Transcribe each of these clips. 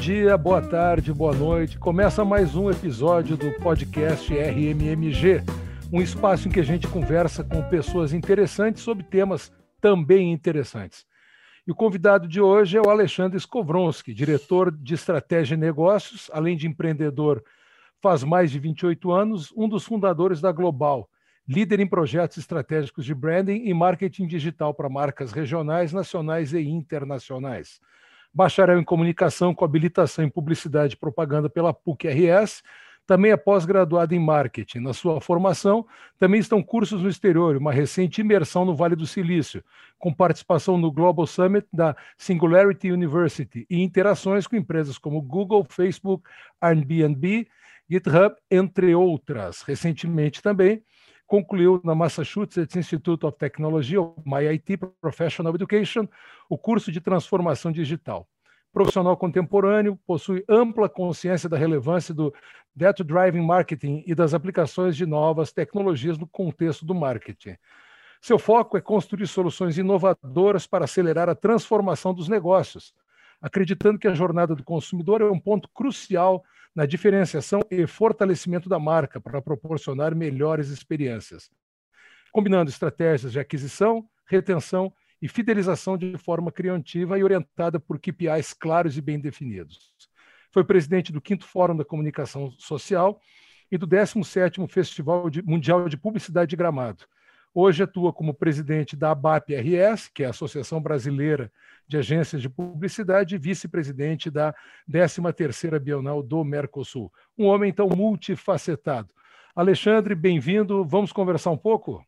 Dia, boa tarde, boa noite. Começa mais um episódio do podcast RMMG, um espaço em que a gente conversa com pessoas interessantes sobre temas também interessantes. E o convidado de hoje é o Alexandre Skovronski, diretor de estratégia e negócios, além de empreendedor faz mais de 28 anos, um dos fundadores da Global, líder em projetos estratégicos de branding e marketing digital para marcas regionais, nacionais e internacionais bacharel em comunicação com habilitação em publicidade e propaganda pela PUC-RS, também é pós-graduado em marketing. Na sua formação, também estão cursos no exterior, uma recente imersão no Vale do Silício, com participação no Global Summit da Singularity University e interações com empresas como Google, Facebook, Airbnb, GitHub, entre outras. Recentemente também concluiu na Massachusetts Institute of Technology, ou MIT Professional Education, o curso de transformação digital. Profissional contemporâneo, possui ampla consciência da relevância do Data Driving Marketing e das aplicações de novas tecnologias no contexto do marketing. Seu foco é construir soluções inovadoras para acelerar a transformação dos negócios, acreditando que a jornada do consumidor é um ponto crucial na diferenciação e fortalecimento da marca para proporcionar melhores experiências, combinando estratégias de aquisição, retenção e fidelização de forma criativa e orientada por KPIs claros e bem definidos. Foi presidente do 5 Fórum da Comunicação Social e do 17º Festival Mundial de Publicidade de Gramado, Hoje atua como presidente da ABAP-RS, que é a Associação Brasileira de Agências de Publicidade, e vice-presidente da 13ª Bienal do Mercosul. Um homem tão multifacetado. Alexandre, bem-vindo. Vamos conversar um pouco?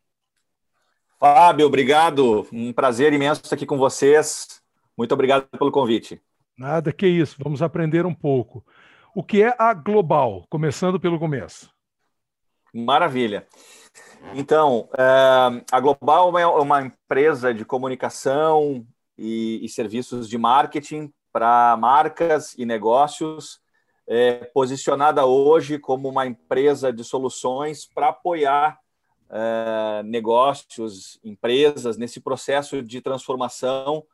Fábio, obrigado. Um prazer imenso estar aqui com vocês. Muito obrigado pelo convite. Nada, que isso. Vamos aprender um pouco. O que é a Global? Começando pelo começo. Maravilha. Então, é, a Global é uma empresa de comunicação e, serviços de marketing para marcas e negócios, é, posicionada hoje como uma empresa de soluções para apoiar é, negócios, empresas nesse processo de transformação,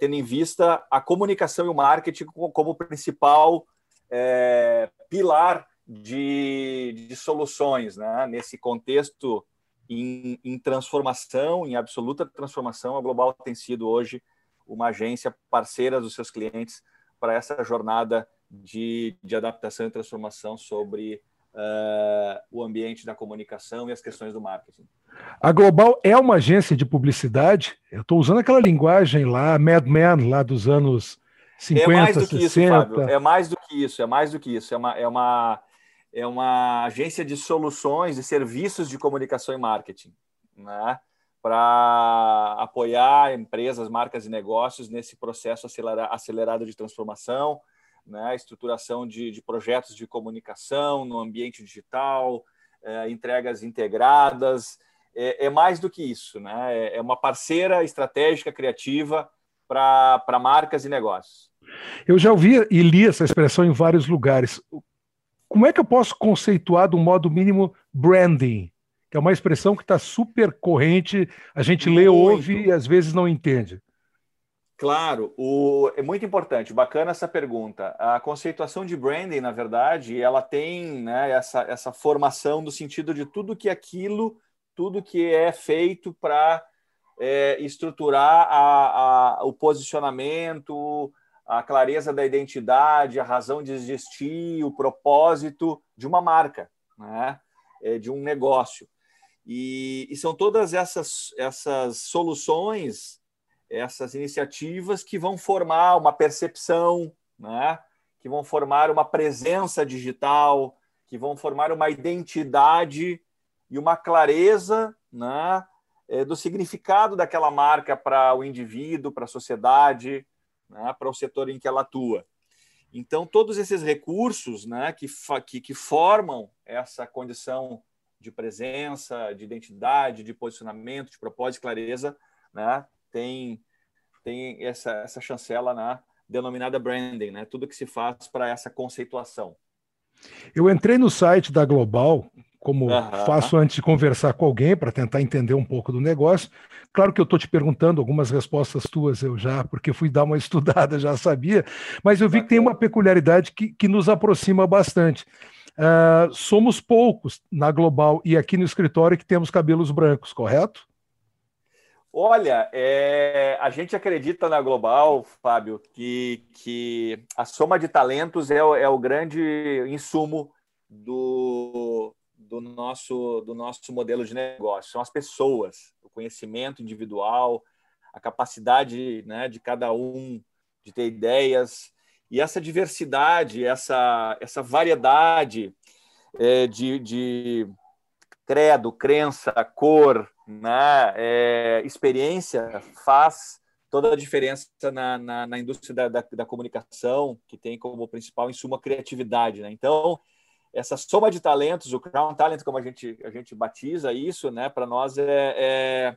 tendo em vista a comunicação e o marketing como, principal pilar de, de soluções, né? Nesse contexto em, em, transformação, em absoluta transformação, a Global tem sido hoje uma agência parceira dos seus clientes para essa jornada de, de adaptação e transformação sobre uh, o ambiente da comunicação e as questões do marketing. A Global é uma agência de publicidade. Eu estou usando aquela linguagem lá, Mad Men, lá dos anos 50, é mais do 60. que isso, Fábio. É mais do que isso. É mais do que isso. É uma, é uma é uma agência de soluções e serviços de comunicação e marketing, né? para apoiar empresas, marcas e negócios nesse processo acelerado de transformação, né? estruturação de, de projetos de comunicação no ambiente digital, é, entregas integradas. É, é, mais do que isso, né? é, é uma parceira estratégica criativa para marcas e negócios. Eu já ouvi e li essa expressão em vários lugares. Como é que eu posso conceituar do modo mínimo branding? Que é uma expressão que está super corrente, a gente muito. lê, ouve e às vezes não entende. Claro, o, é muito importante, bacana essa pergunta. A conceituação de branding, na verdade, ela tem né, essa, essa formação do sentido de tudo que aquilo, tudo que é feito para é, estruturar a, a, o posicionamento, a clareza da identidade, a razão de existir, o propósito de uma marca, né? É, de um negócio. E, e, são todas essas, essas soluções, essas iniciativas que vão formar uma percepção, né? que vão formar uma presença digital, que vão formar uma identidade e uma clareza né? É, do significado daquela marca para o indivíduo, para a sociedade, né, para o setor em que ela atua. Então, todos esses recursos né, que, que, que formam essa condição de presença, de identidade, de posicionamento, de propósito e clareza, né, tem, tem essa, essa chancela né, denominada branding, né, tudo que se faz para essa conceituação. Eu entrei no site da Global como uhum. faço antes de conversar com alguém para tentar entender um pouco do negócio. Claro que eu estou te perguntando algumas respostas tuas, eu já, porque fui dar uma estudada, já sabia, mas eu vi que tem uma peculiaridade que, que nos aproxima bastante. Uh, somos poucos na Global e aqui no escritório que temos cabelos brancos, correto? Olha, é, a gente acredita na Global, Fábio, que, que a soma de talentos é, é o grande insumo do, do, nosso, do nosso modelo de negócio. São as pessoas, o conhecimento individual, a capacidade né, de cada um de ter ideias, e essa diversidade, essa, essa variedade é, de, de credo, crença, cor, né, é, experiência faz toda a diferença na, na, na indústria da, da, da, comunicação, que tem como principal insumo a criatividade. Né? Então, essa soma de talentos, o Crown Talent, como a gente, a gente batiza isso, né, para nós é, é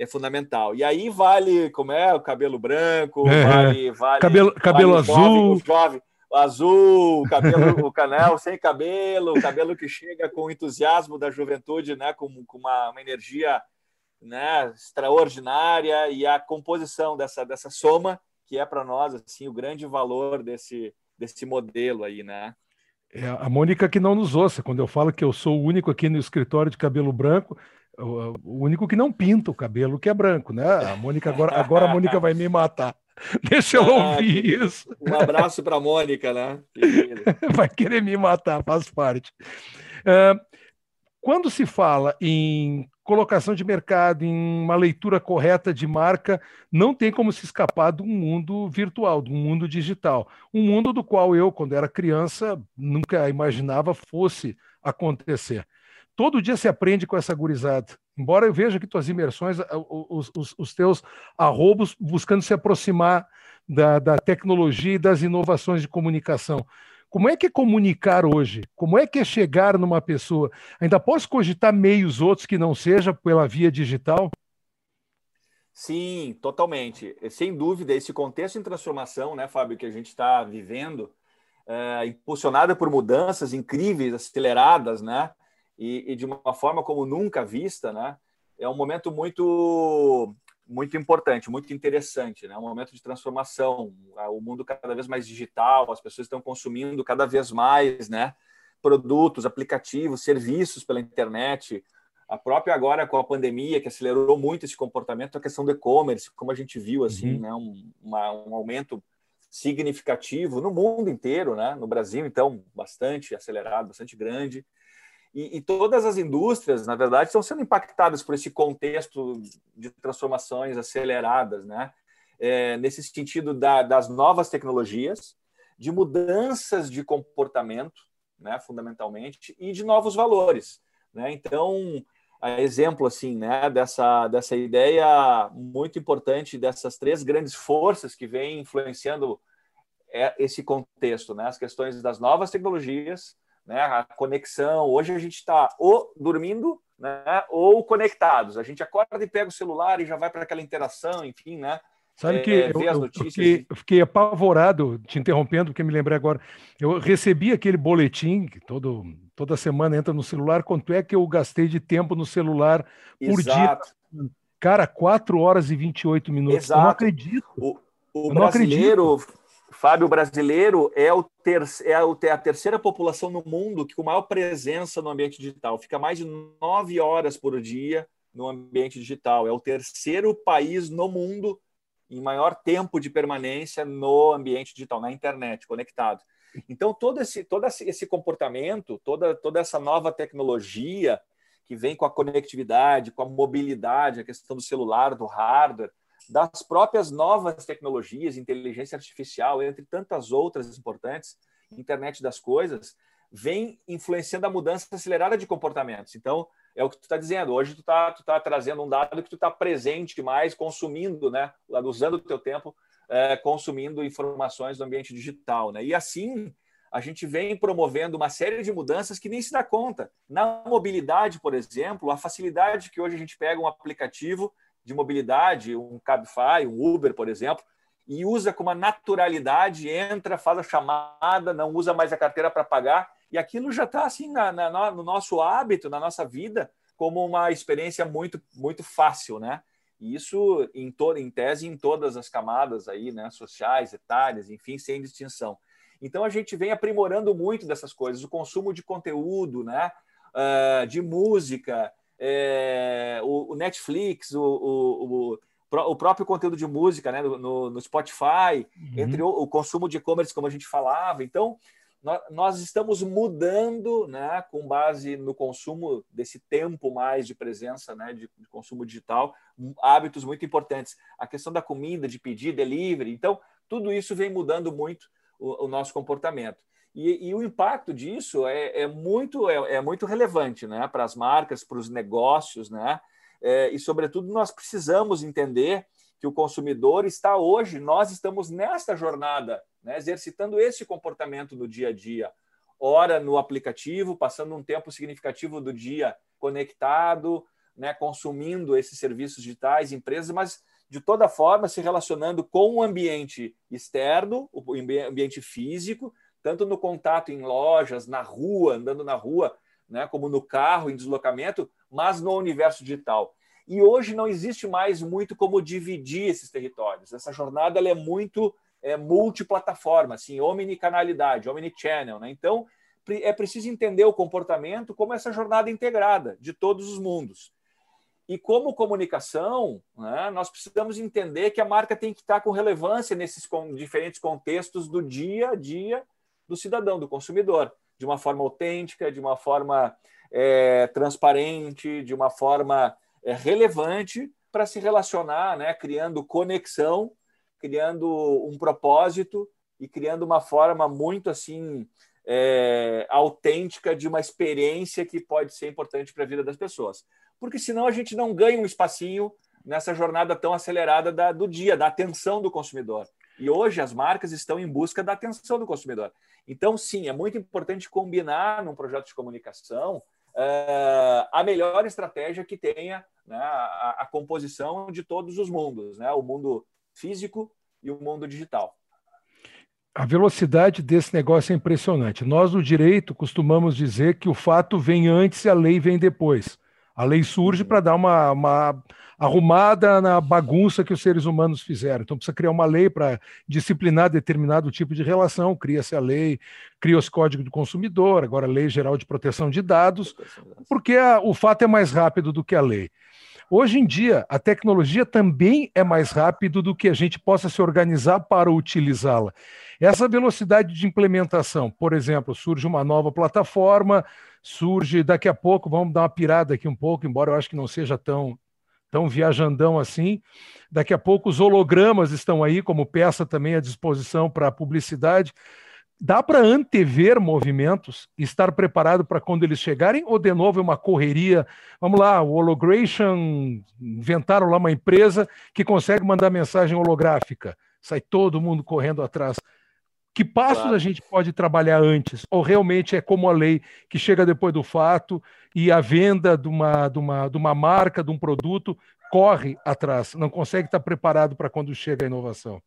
é fundamental. E aí vale, como é, o cabelo branco, é, vale, vale, cabelo, cabelo vale azul, o jovem, o azul, o cabelo, o canal sem cabelo, o cabelo que chega com o entusiasmo da juventude, né, com, com uma, uma energia, né, extraordinária e a composição dessa dessa soma que é para nós assim o grande valor desse desse modelo aí, né? É a Mônica que não nos ouça. Quando eu falo que eu sou o único aqui no escritório de cabelo branco, o único que não pinta o cabelo que é branco, né? A Mônica agora, agora a Mônica vai me matar. Deixa eu ah, ouvir que... isso. Um abraço para a Mônica, né? vai querer me matar, faz parte. Uh, quando se fala em colocação de mercado, em uma leitura correta de marca, não tem como se escapar de um mundo virtual, de um mundo digital. Um mundo do qual eu, quando era criança, nunca imaginava fosse acontecer todo dia se aprende com essa gurizada. Embora eu veja que tuas imersões, os, os, os teus arrobos buscando se aproximar da, da tecnologia e das inovações de comunicação. Como é que é comunicar hoje? Como é que é chegar numa pessoa? Ainda posso cogitar meios outros que não seja pela via digital? Sim, totalmente. Sem dúvida, esse contexto em transformação, né, Fábio, que a gente está vivendo, é, impulsionada por mudanças incríveis, aceleradas, né? e, e, de uma forma como nunca vista, né? É um momento muito muito importante, muito interessante, né? Um momento de transformação, o mundo cada vez mais digital, as pessoas estão consumindo cada vez mais, né? Produtos, aplicativos, serviços pela internet. A própria agora com a pandemia que acelerou muito esse comportamento, a questão do e-commerce, como a gente viu assim, uhum. né? Um, uma, um aumento significativo no mundo inteiro, né? No Brasil, então, bastante acelerado, bastante grande. E, e, todas as indústrias, na verdade, estão sendo impactadas por esse contexto de transformações aceleradas, né? É, nesse sentido da, das novas tecnologias, de mudanças de comportamento, né, fundamentalmente, e de novos valores. Né? Então, exemplo assim, né, dessa, dessa ideia muito importante dessas três grandes forças que vêm influenciando é, esse contexto, né? as questões das novas tecnologias, né? A conexão. Hoje a gente está ou dormindo, né? Ou conectados. A gente acorda e pega o celular e já vai para aquela interação, enfim, né? Sabe que é, eu, eu, fiquei, eu, fiquei, apavorado, te interrompendo, porque me lembrei agora. Eu recebi aquele boletim que todo, toda semana entra no celular. Quanto é que eu gastei de tempo no celular por Exato. dia? Cara, 4 horas e 28 minutos. Exato. Eu não acredito. O, o brasileiro, acredito. Fábio brasileiro é, o ter, é a terceira população no mundo que com maior presença no ambiente digital. Fica mais de nove horas por dia no ambiente digital. É o terceiro país no mundo em maior tempo de permanência no ambiente digital, na internet, conectado. Então, todo esse, todo esse comportamento, toda, toda essa nova tecnologia que vem com a conectividade, com a mobilidade, a questão do celular, do hardware, das próprias novas tecnologias, inteligência artificial, entre tantas outras importantes, internet das coisas, vem influenciando a mudança acelerada de comportamentos. Então, é o que tu está dizendo. Hoje tu está tu tá trazendo um dado que tu está presente mais, consumindo, né? usando o teu tempo, é, consumindo informações do ambiente digital. Né? E assim, a gente vem promovendo uma série de mudanças que nem se dá conta. Na mobilidade, por exemplo, a facilidade que hoje a gente pega um aplicativo de mobilidade, um Cabify, um Uber, por exemplo, e usa com uma naturalidade, entra, faz a chamada, não usa mais a carteira para pagar E aquilo já está assim na, na, no nosso hábito, na nossa vida, como uma experiência muito, muito fácil, né? E isso em toda, em tese, em todas as camadas aí, né? Sociais, etárias, enfim, sem distinção. Então a gente vem aprimorando muito dessas coisas, o consumo de conteúdo, né? Uh, de música, é, o, o, Netflix, o, o, o, próprio conteúdo de música né? no, no Spotify, uhum. entre o, o consumo de e-commerce, como a gente falava. Então, nós estamos mudando, né, com base no consumo desse tempo mais de presença, né, de, de, consumo digital, hábitos muito importantes. A questão da comida, de pedir, delivery. Então, tudo isso vem mudando muito o, o nosso comportamento. E, e, o impacto disso é, é muito, é, é, muito relevante né, para as marcas, para os negócios, né? É, e, sobretudo, nós precisamos entender que o consumidor está hoje, nós estamos nesta jornada, né, exercitando esse comportamento no dia a dia. Ora no aplicativo, passando um tempo significativo do dia conectado, né, consumindo esses serviços digitais, empresas, mas de toda forma se relacionando com o ambiente externo, o ambiente físico, tanto no contato em lojas, na rua, andando na rua, né, como no carro, em deslocamento, mas no universo digital. E hoje não existe mais muito como dividir esses territórios. Essa jornada é muito é, multiplataforma, assim, omnicanalidade, omnichannel. Né? Então, é preciso entender o comportamento como essa jornada integrada de todos os mundos. E como comunicação, né, nós precisamos entender que a marca tem que estar com relevância nesses diferentes contextos do dia a dia do cidadão, do consumidor, de uma forma autêntica, de uma forma é, transparente, de uma forma é, relevante para se relacionar, né, criando conexão, criando um propósito e criando uma forma muito assim é, autêntica de uma experiência que pode ser importante para a vida das pessoas. Porque senão a gente não ganha um espacinho nessa jornada tão acelerada da, do dia, da atenção do consumidor. E hoje as marcas estão em busca da atenção do consumidor. Então, sim, é muito importante combinar num projeto de comunicação uh, a melhor estratégia que tenha né, a, a, composição de todos os mundos, né, o mundo físico e o mundo digital. A velocidade desse negócio é impressionante. Nós, do direito, costumamos dizer que o fato vem antes e a lei vem depois. A lei surge para dar uma, uma, arrumada na bagunça que os seres humanos fizeram. Então precisa criar uma lei para disciplinar determinado tipo de relação, cria-se a lei, cria-se o Código do Consumidor, agora a Lei Geral de Proteção de Dados, porque a, o fato é mais rápido do que a lei. Hoje em dia, a tecnologia também é mais rápido do que a gente possa se organizar para utilizá-la. Essa velocidade de implementação, por exemplo, surge uma nova plataforma, surge daqui a pouco, vamos dar uma pirada aqui um pouco, embora eu acho que não seja tão tão viajandão assim. Daqui a pouco os hologramas estão aí como peça também à disposição para publicidade. Dá para antever movimentos, estar preparado para quando eles chegarem, ou de novo é uma correria? Vamos lá, o Hologration, inventaram lá uma empresa que consegue mandar mensagem holográfica, sai todo mundo correndo atrás. Que passos claro. a gente pode trabalhar antes? Ou realmente é como a lei que chega depois do fato e a venda de uma, de uma, de uma marca, de um produto, corre atrás, não consegue estar preparado para quando chega a inovação?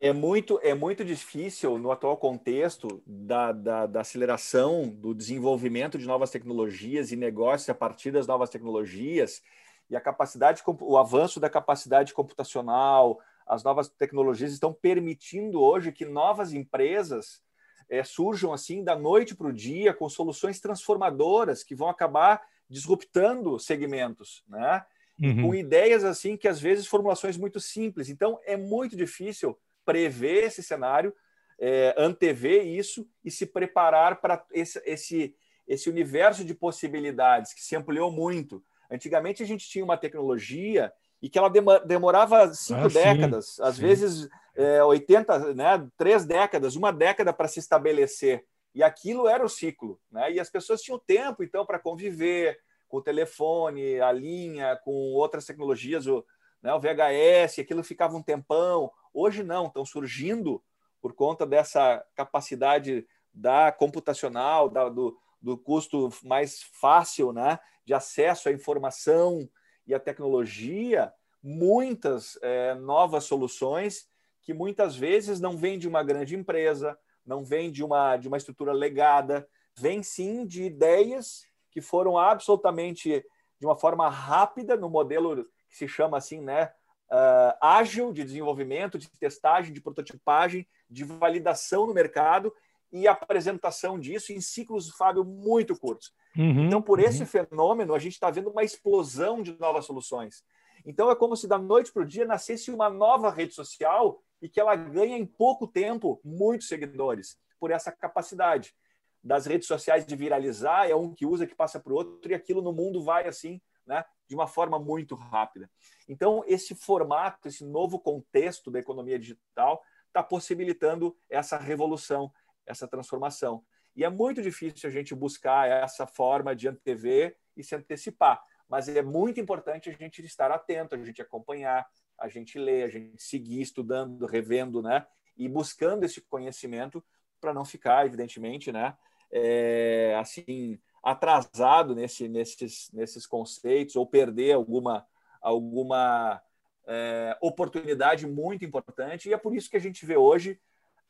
É muito, é muito difícil no atual contexto da, da, da, aceleração do desenvolvimento de novas tecnologias e negócios a partir das novas tecnologias e a capacidade, o avanço da capacidade computacional, as novas tecnologias estão permitindo hoje que novas empresas é, surjam assim da noite para o dia com soluções transformadoras que vão acabar disruptando segmentos, né? Uhum. Com ideias assim que às vezes formulações muito simples. Então é muito difícil prever esse cenário, é, antever isso e se preparar para esse, esse, esse universo de possibilidades que se ampliou muito. Antigamente a gente tinha uma tecnologia e que ela demorava cinco ah, décadas, sim, às sim. vezes é, 80, né, três décadas, uma década para se estabelecer. E aquilo era o ciclo. Né? E as pessoas tinham tempo, então, para conviver com o telefone, a linha, com outras tecnologias, o, né, o VHS, aquilo ficava um tempão. Hoje não, estão surgindo por conta dessa capacidade da computacional, da, do, do custo mais fácil né, de acesso à informação, e a tecnologia muitas é, novas soluções que muitas vezes não vêm de uma grande empresa, não vêm de uma, de uma estrutura legada, vem sim de ideias que foram absolutamente de uma forma rápida no modelo que se chama assim, né, uh, ágil de desenvolvimento, de testagem, de prototipagem, de validação no mercado e apresentação disso em ciclos, Fábio, muito curtos. Uhum, então, por uhum. esse fenômeno, a gente está vendo uma explosão de novas soluções. Então, é como se da noite para o dia nascesse uma nova rede social e que ela ganha em pouco tempo muitos seguidores, por essa capacidade das redes sociais de viralizar, é um que usa, que passa para o outro, e aquilo no mundo vai assim, né, de uma forma muito rápida. Então, esse formato, esse novo contexto da economia digital está possibilitando essa revolução, essa transformação. E é muito difícil a gente buscar essa forma de antever e se antecipar, mas é muito importante a gente estar atento, a gente acompanhar, a gente ler, a gente seguir estudando, revendo, né? E buscando esse conhecimento para não ficar, evidentemente, né? É, assim, atrasado nesse, nesses, nesses conceitos ou perder alguma, alguma é, oportunidade muito importante. E é por isso que a gente vê hoje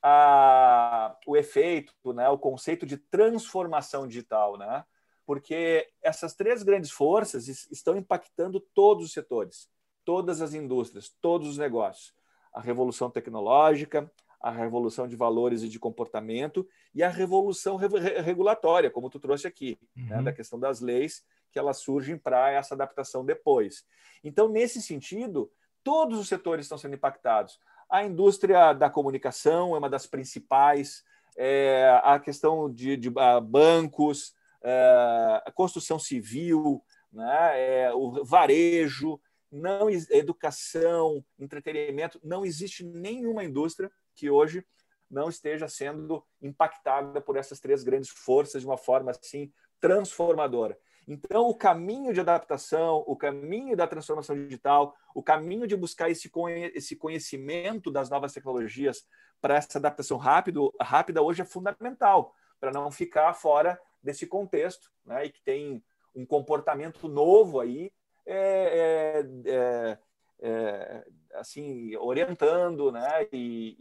a, o efeito, né, o conceito de transformação digital, né? porque essas três grandes forças estão impactando todos os setores todas as indústrias, todos os negócios. A revolução tecnológica, a revolução de valores e de comportamento e a revolução regulatória, como tu trouxe aqui, né, uhum. né, da questão das leis que elas surgem para essa adaptação depois. Então, nesse sentido, todos os setores estão sendo impactados. A indústria da comunicação é uma das principais, é, a questão de, de a bancos, é, a construção civil, né, é, o varejo, não educação, entretenimento, não existe nenhuma indústria que hoje não esteja sendo impactada por essas três grandes forças de uma forma assim transformadora. Então, o caminho de adaptação, o caminho da transformação digital, o caminho de buscar esse, esse conhecimento das novas tecnologias para essa adaptação rápido, rápida hoje é fundamental para não ficar fora desse contexto, né? E que tem um comportamento novo aí é, é, é, é, assim orientando né, e,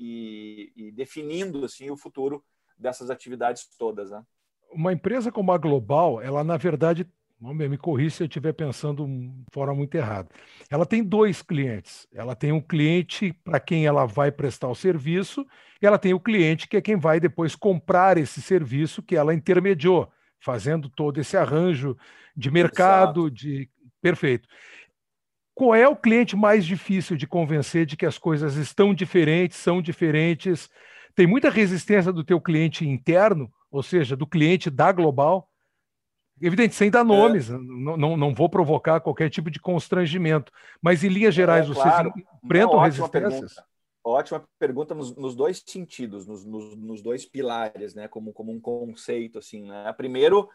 e, e, definindo assim o futuro dessas atividades todas. Né? Uma empresa como a Global, ela na verdade, me corri se eu estiver pensando de forma muito errada. Ela tem dois clientes. Ela tem um cliente para quem ela vai prestar o serviço, e ela tem o cliente que é quem vai depois comprar esse serviço que ela intermediou, fazendo todo esse arranjo de mercado, Exato. de Perfeito. Qual é o cliente mais difícil de convencer de que as coisas estão diferentes, são diferentes? Tem muita resistência do teu cliente interno, ou seja, do cliente da Global? Evidente, sem dar é. nomes, é. não, não, não vou provocar qualquer tipo de constrangimento, mas em linhas gerais, é, vocês claro. enfrentam não, resistências? Pergunta. Ótima pergunta nos, nos dois sentidos, nos, nos, nos, dois pilares, né? Como, como um conceito, assim, né? Primeiro,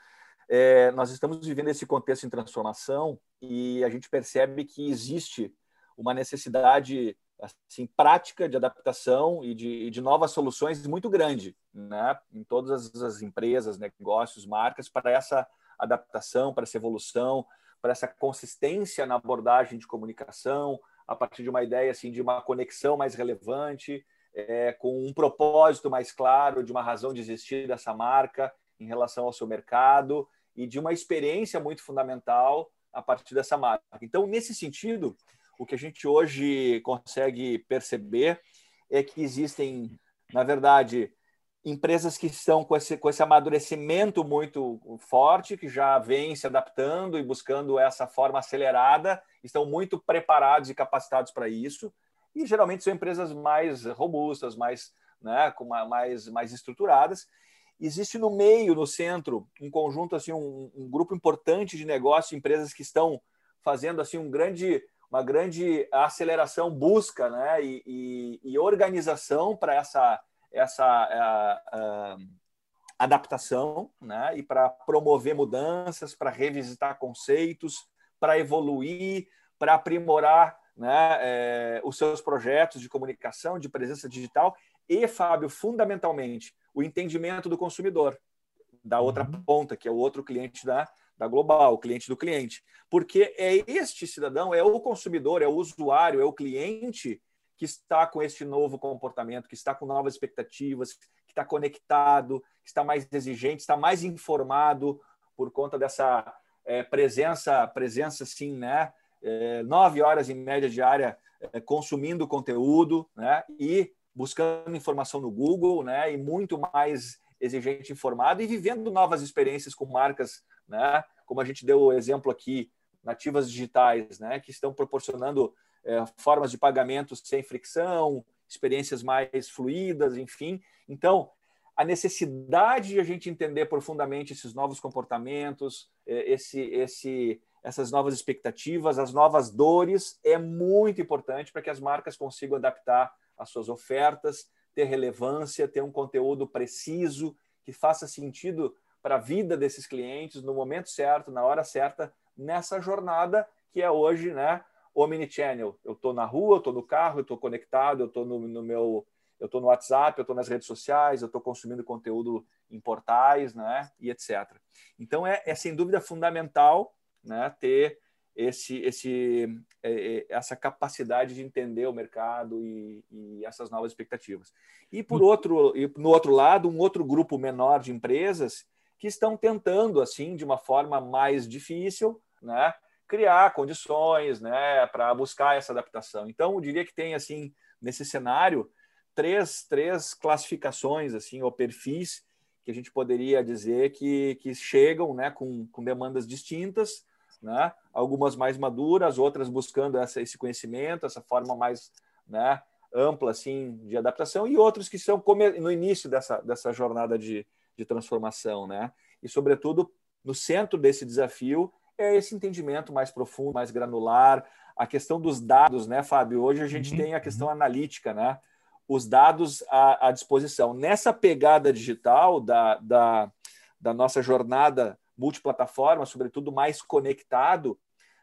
é, nós estamos vivendo esse contexto em transformação e a gente percebe que existe uma necessidade assim prática de adaptação e de, de novas soluções muito grande, né, em todas as empresas, negócios, marcas para essa adaptação, para essa evolução, para essa consistência na abordagem de comunicação, a partir de uma ideia assim de uma conexão mais relevante, é, com um propósito mais claro, de uma razão de existir dessa marca em relação ao seu mercado e de uma experiência muito fundamental a partir dessa marca. Então, nesse sentido, o que a gente hoje consegue perceber é que existem, na verdade, empresas que estão com esse, com esse amadurecimento muito forte, que já vêm se adaptando e buscando essa forma acelerada, estão muito preparados e capacitados para isso, e geralmente são empresas mais robustas, mais, né, com mais, mais estruturadas, existe no meio, no centro, um conjunto assim, um, um grupo importante de negócios, empresas que estão fazendo assim um grande, uma grande aceleração, busca, né, e, e, e organização para essa essa a, a, adaptação, né, e para promover mudanças, para revisitar conceitos, para evoluir, para aprimorar né, é, os seus projetos de comunicação, de presença digital e, Fábio, fundamentalmente, o entendimento do consumidor, da outra uhum. ponta, que é o outro cliente da, da Global, cliente do cliente. Porque é este cidadão, é o consumidor, é o usuário, é o cliente que está com este novo comportamento, que está com novas expectativas, que está conectado, que está mais exigente, está mais informado por conta dessa é, presença, presença sim, né? É, nove horas em média diária é, consumindo conteúdo, né? E buscando informação no Google, né? E muito mais exigente informado e vivendo novas experiências com marcas, né? Como a gente deu o exemplo aqui, nativas digitais, né? Que estão proporcionando é, formas de pagamento sem fricção, experiências mais fluídas, enfim. Então, a necessidade de a gente entender profundamente esses novos comportamentos, é, esse, esse, essas novas expectativas, as novas dores, é muito importante para que as marcas consigam adaptar as suas ofertas, ter relevância, ter um conteúdo preciso, que faça sentido para a vida desses clientes no momento certo, na hora certa, nessa jornada que é hoje, né? Omnichannel. Eu estou na rua, eu estou no carro, eu estou conectado, eu estou no, no, meu, eu estou no WhatsApp, eu estou nas redes sociais, eu estou consumindo conteúdo em portais, né? E etc. Então é, é sem dúvida fundamental, né? Ter esse, esse, é, é, essa capacidade de entender o mercado e, e, essas novas expectativas. E por outro, e no outro lado, um outro grupo menor de empresas que estão tentando, assim, de uma forma mais difícil, né? criar condições né, para buscar essa adaptação. Então, eu diria que tem, assim, nesse cenário, três, três classificações assim, ou perfis que a gente poderia dizer que, que chegam né, com, com demandas distintas, né? algumas mais maduras, outras buscando essa, esse conhecimento, essa forma mais né, ampla assim, de adaptação, e outros que estão no início dessa, dessa jornada de, de transformação. Né? E, sobretudo, no centro desse desafio é esse entendimento mais profundo, mais granular, a questão dos dados, né, Fábio? Hoje a gente uhum. tem a questão analítica, né? Os dados à, à disposição. Nessa pegada digital da, da, da nossa jornada multiplataforma, sobretudo mais conectado,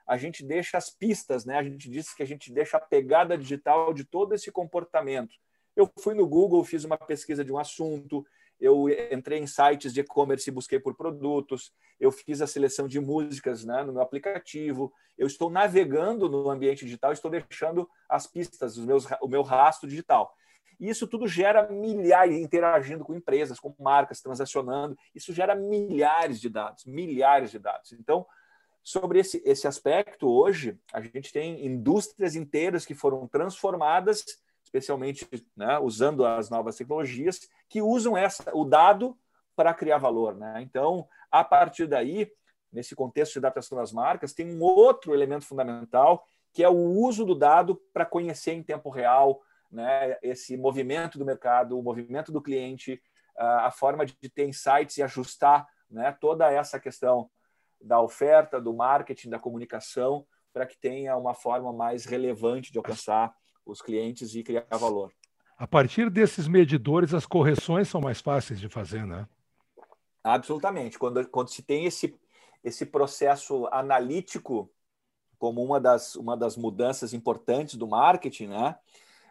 a gente deixa as pistas, né? A gente disse que a gente deixa a pegada digital de todo esse comportamento. Eu fui no Google, fiz uma pesquisa de um assunto, eu entrei em sites de e-commerce e busquei por produtos, eu fiz a seleção de músicas né, no meu aplicativo, eu estou navegando no ambiente digital, estou deixando as pistas, os meus, o meu rastro digital. E isso tudo gera milhares, interagindo com empresas, com marcas, transacionando, isso gera milhares de dados, milhares de dados. Então, sobre esse, esse aspecto, hoje, a gente tem indústrias inteiras que foram transformadas especialmente né, usando as novas tecnologias, que usam essa, o dado para criar valor. Né? Então, a partir daí, nesse contexto de adaptação das marcas, tem um outro elemento fundamental, que é o uso do dado para conhecer em tempo real né, esse movimento do mercado, o movimento do cliente, a forma de ter insights e ajustar né, toda essa questão da oferta, do marketing, da comunicação, para que tenha uma forma mais relevante de alcançar os clientes e criar valor. A partir desses medidores, as correções são mais fáceis de fazer, né? Absolutamente. Quando, quando se tem esse, esse processo analítico como uma das, uma das mudanças importantes do marketing, né?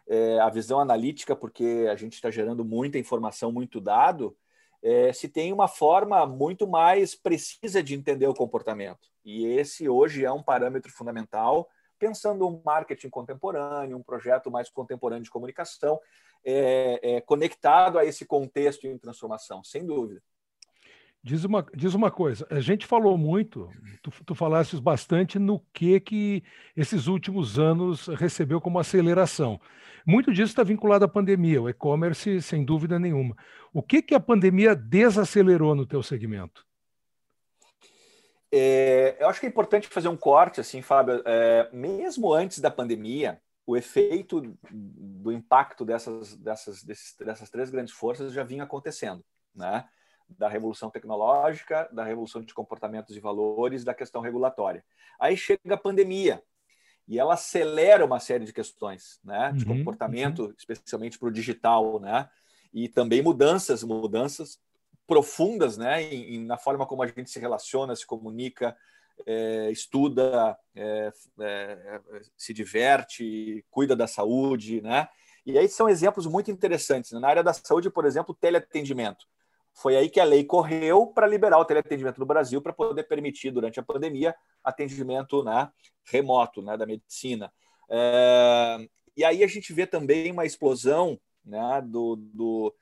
É, a visão analítica, porque a gente está gerando muita informação, muito dado, é, se tem uma forma muito mais precisa de entender o comportamento. E esse hoje é um parâmetro fundamental pensando um marketing contemporâneo, um projeto mais contemporâneo de comunicação, é, é, conectado a esse contexto em transformação, sem dúvida. Diz uma, diz uma coisa, a gente falou muito, tu, tu falasses bastante no que que esses últimos anos recebeu como aceleração. Muito disso está vinculado à pandemia, o e-commerce, sem dúvida nenhuma. O que que a pandemia desacelerou no teu segmento? É, eu acho que é importante fazer um corte, assim, Fábio. É, mesmo antes da pandemia, o efeito do impacto dessas, dessas, desses, dessas três grandes forças já vinha acontecendo, né? Da revolução tecnológica, da revolução de comportamentos e valores, da questão regulatória. Aí chega a pandemia e ela acelera uma série de questões, né? De uhum, comportamento, uhum. especialmente para o digital, né? E também mudanças, mudanças profundas né, em, na forma como a gente se relaciona, se comunica, é, estuda, é, é, se diverte, cuida da saúde. Né? E aí são exemplos muito interessantes. Na área da saúde, por exemplo, teleatendimento. Foi aí que a lei correu para liberar o teleatendimento no Brasil para poder permitir, durante a pandemia, atendimento né, remoto né, da medicina. É, e aí a gente vê também uma explosão né, do, do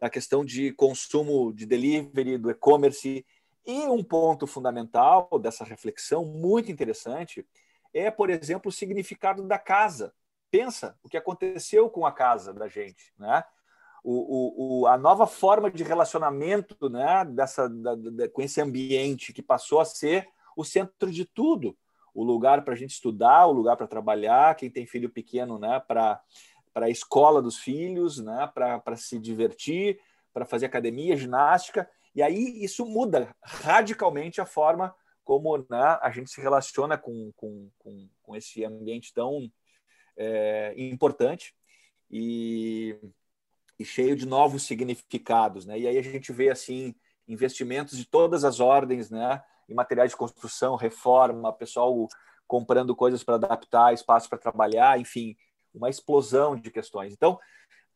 da questão de consumo de delivery, do e-commerce. E um ponto fundamental dessa reflexão, muito interessante, é, por exemplo, o significado da casa. Pensa o que aconteceu com a casa da gente, né? O, o, a nova forma de relacionamento né, dessa, da, da, com esse ambiente que passou a ser o centro de tudo. O lugar para a gente estudar, o lugar para trabalhar, quem tem filho pequeno né, para a escola dos filhos, né, para se divertir, para fazer academia, ginástica. E aí isso muda radicalmente a forma como né, a gente se relaciona com, com, com, com esse ambiente tão é, importante e, e, cheio de novos significados. Né? E aí a gente vê assim investimentos de todas as ordens né, em materiais de construção, reforma, pessoal comprando coisas para adaptar, espaço para trabalhar, enfim, uma explosão de questões. Então,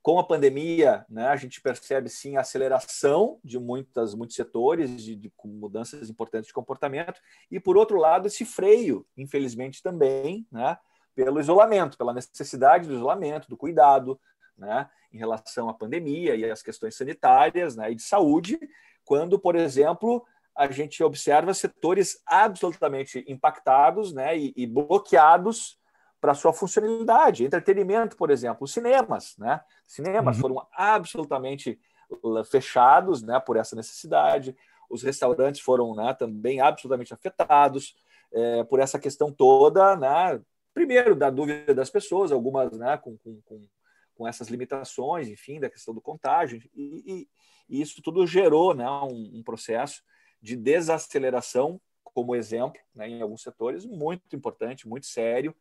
com a pandemia, né, a gente percebe sim a aceleração de muitas, muitos setores, de, de, mudanças importantes de comportamento, e por outro lado, esse freio, infelizmente também, né, pelo isolamento, pela necessidade do isolamento, do cuidado, né, em relação à pandemia e às questões sanitárias né, e de saúde, quando, por exemplo, a gente observa setores absolutamente impactados né, e, e bloqueados para sua funcionalidade. Entretenimento, por exemplo, os cinemas, né? Cinemas uhum. foram absolutamente fechados, né, por essa necessidade. Os restaurantes foram, né, também absolutamente afetados é, por essa questão toda, né? Primeiro da dúvida das pessoas, algumas, né, com, com, com, com essas limitações, enfim, da questão do contágio, e, e, e isso tudo gerou, né, um, um processo de desaceleração como exemplo, né, em alguns setores, muito importante, muito sério,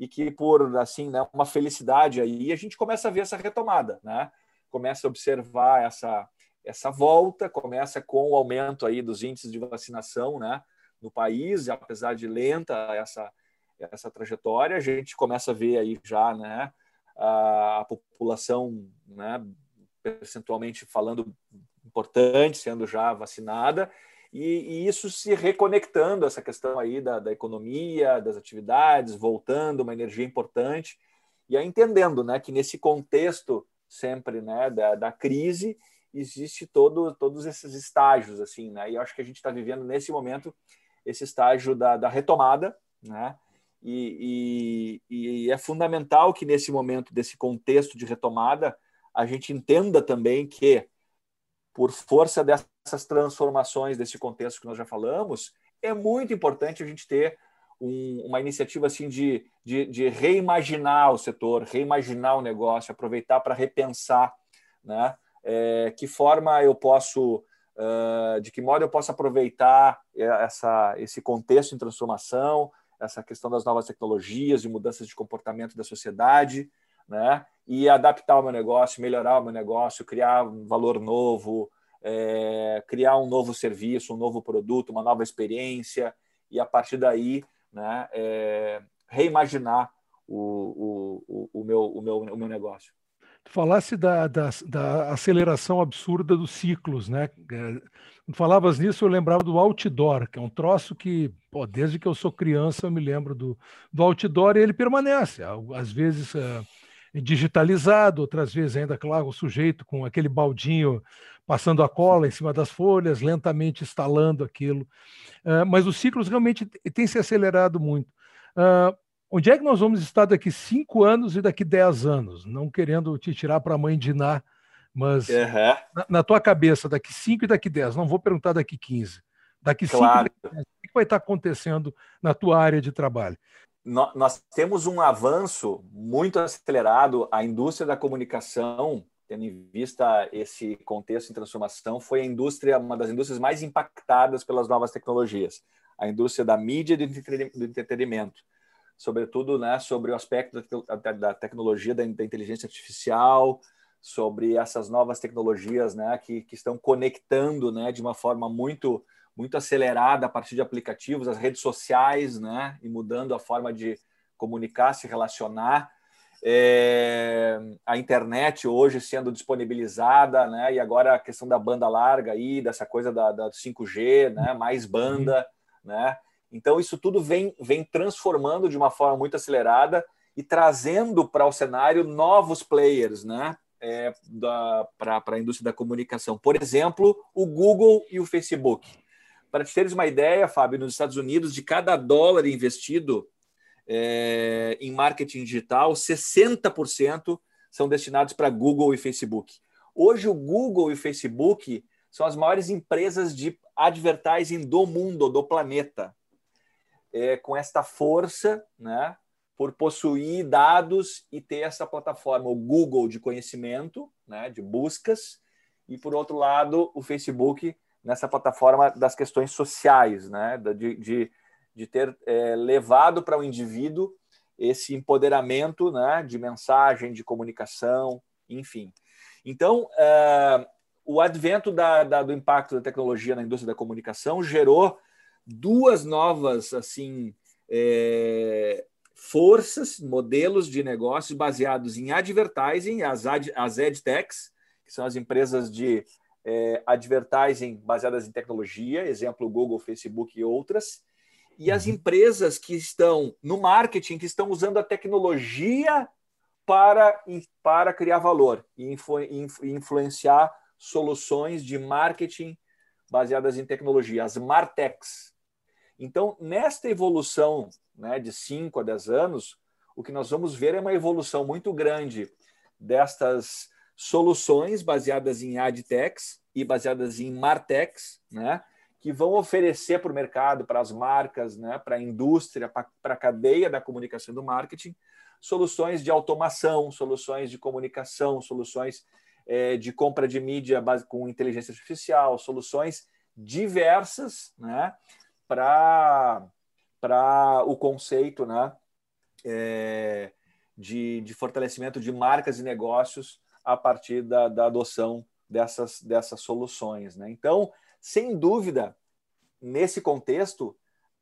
e que por assim né, uma felicidade aí a gente começa a ver essa retomada, né? Começa a observar essa essa volta, começa com o aumento aí dos índices de vacinação, né? No país, apesar de lenta essa essa trajetória, a gente começa a ver aí já, né? A, a população, né? Percentualmente falando importante, sendo já vacinada e, e, isso se reconectando, essa questão aí da, da, economia, das atividades, voltando, uma energia importante, e aí entendendo né, que nesse contexto sempre né, da, da crise, existe todo, todos esses estágios, assim, né? E acho que a gente está vivendo nesse momento esse estágio da, da retomada, né? E, e, e, é fundamental que nesse momento, desse contexto de retomada, a gente entenda também que, por força dessa essas transformações desse contexto que nós já falamos, é muito importante a gente ter um, uma iniciativa assim de, de, de, reimaginar o setor, reimaginar o negócio, aproveitar para repensar, né? É, que forma eu posso, uh, de que modo eu posso aproveitar essa, esse contexto em transformação, essa questão das novas tecnologias, de mudanças de comportamento da sociedade, né? E adaptar o meu negócio, melhorar o meu negócio, criar um valor novo, é, criar um novo serviço, um novo produto, uma nova experiência e a partir daí né, é, reimaginar o, o, o, meu, o, meu, o meu negócio. Tu falasse da, da, da, aceleração absurda dos ciclos, né? É, quando falavas nisso, eu lembrava do outdoor, que é um troço que, pô, desde que eu sou criança, eu me lembro do, do outdoor e ele permanece. Às vezes é, digitalizado, outras vezes ainda, claro, o sujeito com aquele baldinho passando a cola em cima das folhas, lentamente instalando aquilo. Uh, mas os ciclos realmente têm se acelerado muito. Uh, onde é que nós vamos estar daqui cinco anos e daqui dez anos? Não querendo te tirar para a mãe de Ná, mas uhum. na, na, tua cabeça, daqui cinco e daqui dez, não vou perguntar daqui quinze. Daqui claro. cinco e daqui 10, o que vai estar acontecendo na tua área de trabalho? Nós temos um avanço muito acelerado. A indústria da comunicação, tendo em vista esse contexto em transformação, foi a indústria, uma das indústrias mais impactadas pelas novas tecnologias. A indústria da mídia e do entretenimento, sobretudo, né, sobre o aspecto da, tecnologia da, inteligência artificial, sobre essas novas tecnologias, né, que, que estão conectando, né, de uma forma muito muito acelerada a partir de aplicativos, as redes sociais, né? E mudando a forma de comunicar, se relacionar. É, a internet hoje sendo disponibilizada, né? E agora a questão da banda larga aí, dessa coisa da, da 5G, né? Mais banda, né? Então isso tudo vem, vem transformando de uma forma muito acelerada e trazendo para o cenário novos players, né? é, para a indústria da comunicação. Por exemplo, o Google e o Facebook. Para te teres uma ideia, Fábio, nos Estados Unidos, de cada dólar investido é, em marketing digital, 60% são destinados para Google e Facebook. Hoje, o Google e o Facebook são as maiores empresas de advertising do mundo, do planeta. É, com esta força, né, por possuir dados e ter essa plataforma, o Google de conhecimento, né, de buscas, e por outro lado, o Facebook nessa plataforma das questões sociais, né, de, de de ter é, levado para o indivíduo esse empoderamento né, de mensagem, de comunicação, enfim. Então, é, o advento da, da, do impacto da tecnologia na indústria da comunicação gerou duas novas assim é, forças, modelos de negócios baseados em advertising, as, ad, as edtechs, que são as empresas de é, advertising baseadas em tecnologia, exemplo Google, Facebook e outras, e as uhum. empresas que estão no marketing, que estão usando a tecnologia para, para criar valor e influ, influenciar soluções de marketing baseadas em tecnologia, as Martechs. Então, nesta evolução né, de 5 a 10 anos, o que nós vamos ver é uma evolução muito grande destas soluções baseadas em adtechs e baseadas em martechs, né, que vão oferecer para o mercado, para as marcas, né, para a indústria, para a cadeia da comunicação e do marketing, soluções de automação, soluções de comunicação, soluções é, de compra de mídia base, com inteligência artificial, soluções diversas né, para o conceito né, é, de, de fortalecimento de marcas e negócios a partir da, da adoção dessas, dessas soluções. Né? Então, sem dúvida, nesse contexto,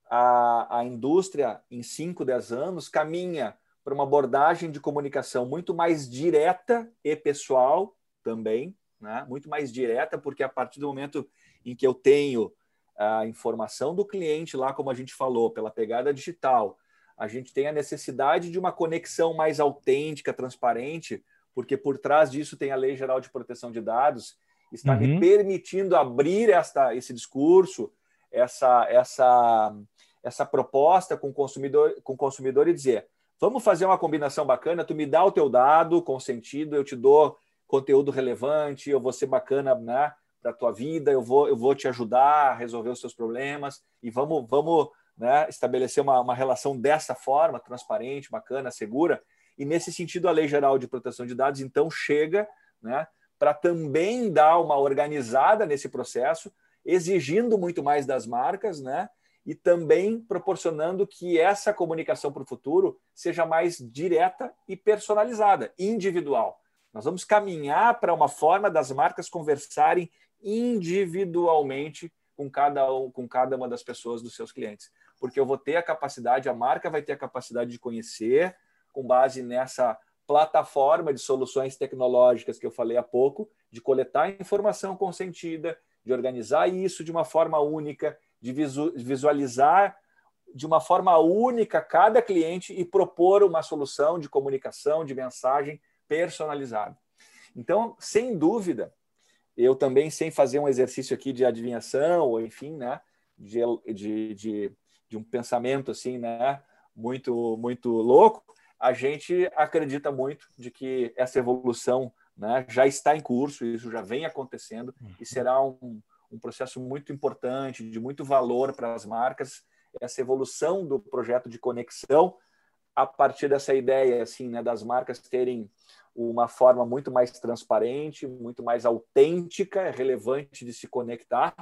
a, a indústria, em 5, 10 anos, caminha para uma abordagem de comunicação muito mais direta e pessoal também, né? muito mais direta, porque a partir do momento em que eu tenho a informação do cliente lá, como a gente falou, pela pegada digital, a gente tem a necessidade de uma conexão mais autêntica, transparente, porque por trás disso tem a Lei Geral de Proteção de Dados está uhum. me permitindo abrir esta, esse discurso, essa, essa, essa proposta com o consumidor, com o consumidor e dizer: vamos fazer uma combinação bacana, tu me dá o teu dado com sentido, eu te dou conteúdo relevante, eu vou ser bacana né, para a tua vida, eu vou, eu vou te ajudar a resolver os seus problemas e vamos, vamos né, estabelecer uma, uma relação dessa forma, transparente, bacana, segura. E nesse sentido, a Lei Geral de Proteção de Dados, então, chega né, para também dar uma organizada nesse processo, exigindo muito mais das marcas, né? E também proporcionando que essa comunicação para o futuro seja mais direta e personalizada, individual. Nós vamos caminhar para uma forma das marcas conversarem individualmente com cada, com cada uma das pessoas dos seus clientes. Porque eu vou ter a capacidade, a marca vai ter a capacidade de conhecer, com base nessa plataforma de soluções tecnológicas que eu falei há pouco, de coletar informação consentida, de organizar isso de uma forma única, de visualizar de uma forma única cada cliente e propor uma solução de comunicação, de mensagem personalizada. Então, sem dúvida, eu também, sem fazer um exercício aqui de adivinhação, ou enfim, né, de, de, de, de um pensamento assim, né, muito, muito louco, a gente acredita muito de que essa evolução né, já está em curso, isso já vem acontecendo e uhum. será um, um processo muito importante, de muito valor para as marcas, essa evolução do projeto de conexão a partir dessa ideia assim, né, das marcas terem uma forma muito mais transparente, muito mais autêntica, relevante de se conectar,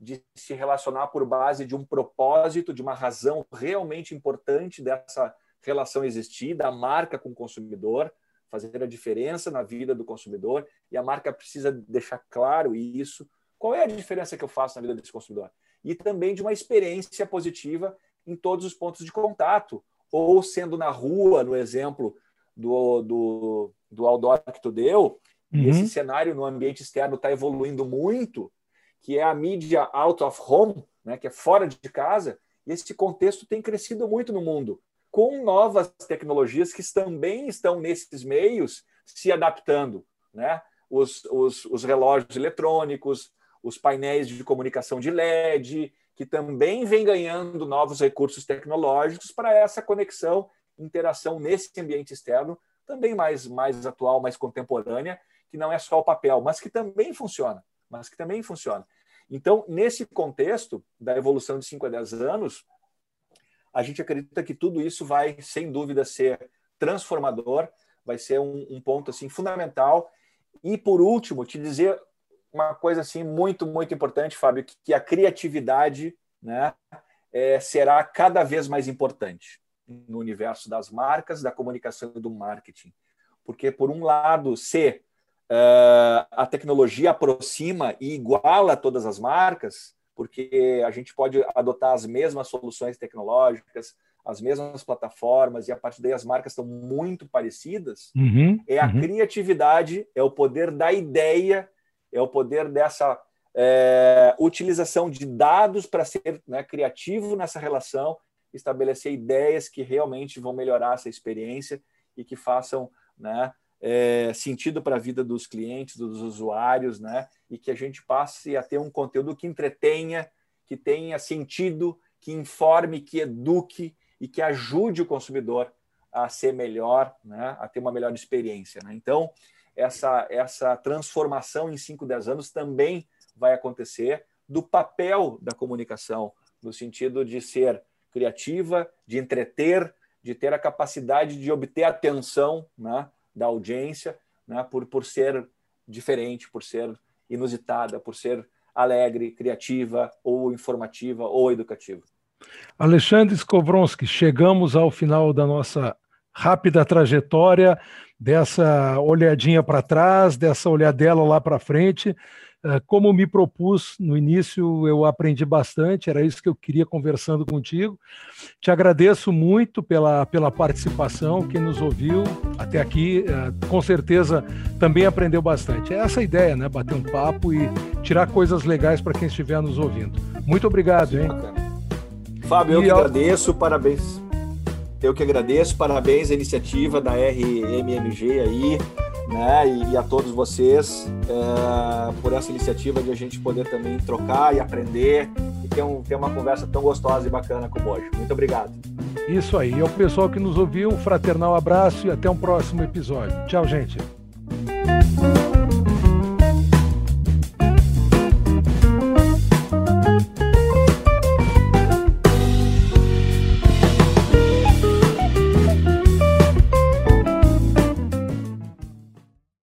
de se relacionar por base de um propósito, de uma razão realmente importante dessa relação existir da marca com o consumidor, fazer a diferença na vida do consumidor, e a marca precisa deixar claro isso. Qual é a diferença que eu faço na vida desse consumidor? E também de uma experiência positiva em todos os pontos de contato, ou sendo na rua, no exemplo do, do, do outdoor que tu deu, uhum. esse cenário no ambiente externo está evoluindo muito, que é a mídia out of home, né, que é fora de casa, e esse contexto tem crescido muito no mundo com novas tecnologias que também estão nesses meios se adaptando. né? Os, os, os relógios eletrônicos, os painéis de comunicação de LED, que também vem ganhando novos recursos tecnológicos para essa conexão, interação nesse ambiente externo, também mais, mais atual, mais contemporânea, que não é só o papel, mas que também funciona, mas que também funciona. Então, nesse contexto da evolução de 5 a 10 anos, a gente acredita que tudo isso vai, sem dúvida, ser transformador, vai ser um, um ponto assim fundamental. E, por último, te dizer uma coisa assim muito, muito importante, Fábio, que, que a criatividade né, é, será cada vez mais importante no universo das marcas, da comunicação e do marketing. Porque, por um lado, se uh, a tecnologia aproxima e iguala todas as marcas, porque a gente pode adotar as mesmas soluções tecnológicas, as mesmas plataformas, e a partir daí as marcas estão muito parecidas, uhum, é a uhum. criatividade, é o poder da ideia é o poder dessa é, utilização de dados para ser né, criativo nessa relação, estabelecer ideias que realmente vão melhorar essa experiência e que façam né, é, sentido para a vida dos clientes, dos usuários, né, e que a gente passe a ter um conteúdo que entretenha, que tenha sentido, que informe, que eduque e que ajude o consumidor a ser melhor, né, a ter uma melhor experiência. Né? Então, essa, essa transformação em 5, 10 anos também vai acontecer do papel da comunicação, no sentido de ser criativa, de entreter, de ter a capacidade de obter atenção né, da audiência, né, por, por ser diferente, por ser inusitada, por ser alegre, criativa, ou informativa, ou educativa. Alexandre Skowronski, chegamos ao final da nossa rápida trajetória dessa olhadinha para trás, dessa olhadela lá para frente. Eh, como me propus no início, eu aprendi bastante, era isso que eu queria conversando contigo. Te agradeço muito pela, pela participação, quem nos ouviu até aqui, eh, com certeza também aprendeu bastante. É essa a ideia, né? Bater um papo e tirar coisas legais para quem estiver nos ouvindo. Muito obrigado, hein? Fábio, eu que agradeço, parabéns eu que agradeço, parabéns à iniciativa da RMMG aí, né? E, e a todos vocês é, por essa iniciativa de a gente poder também trocar e aprender e ter, um, ter uma conversa tão gostosa e bacana como hoje. Muito obrigado. Isso aí. E ao pessoal que nos ouviu, um fraternal abraço e até um próximo episódio. Tchau, gente.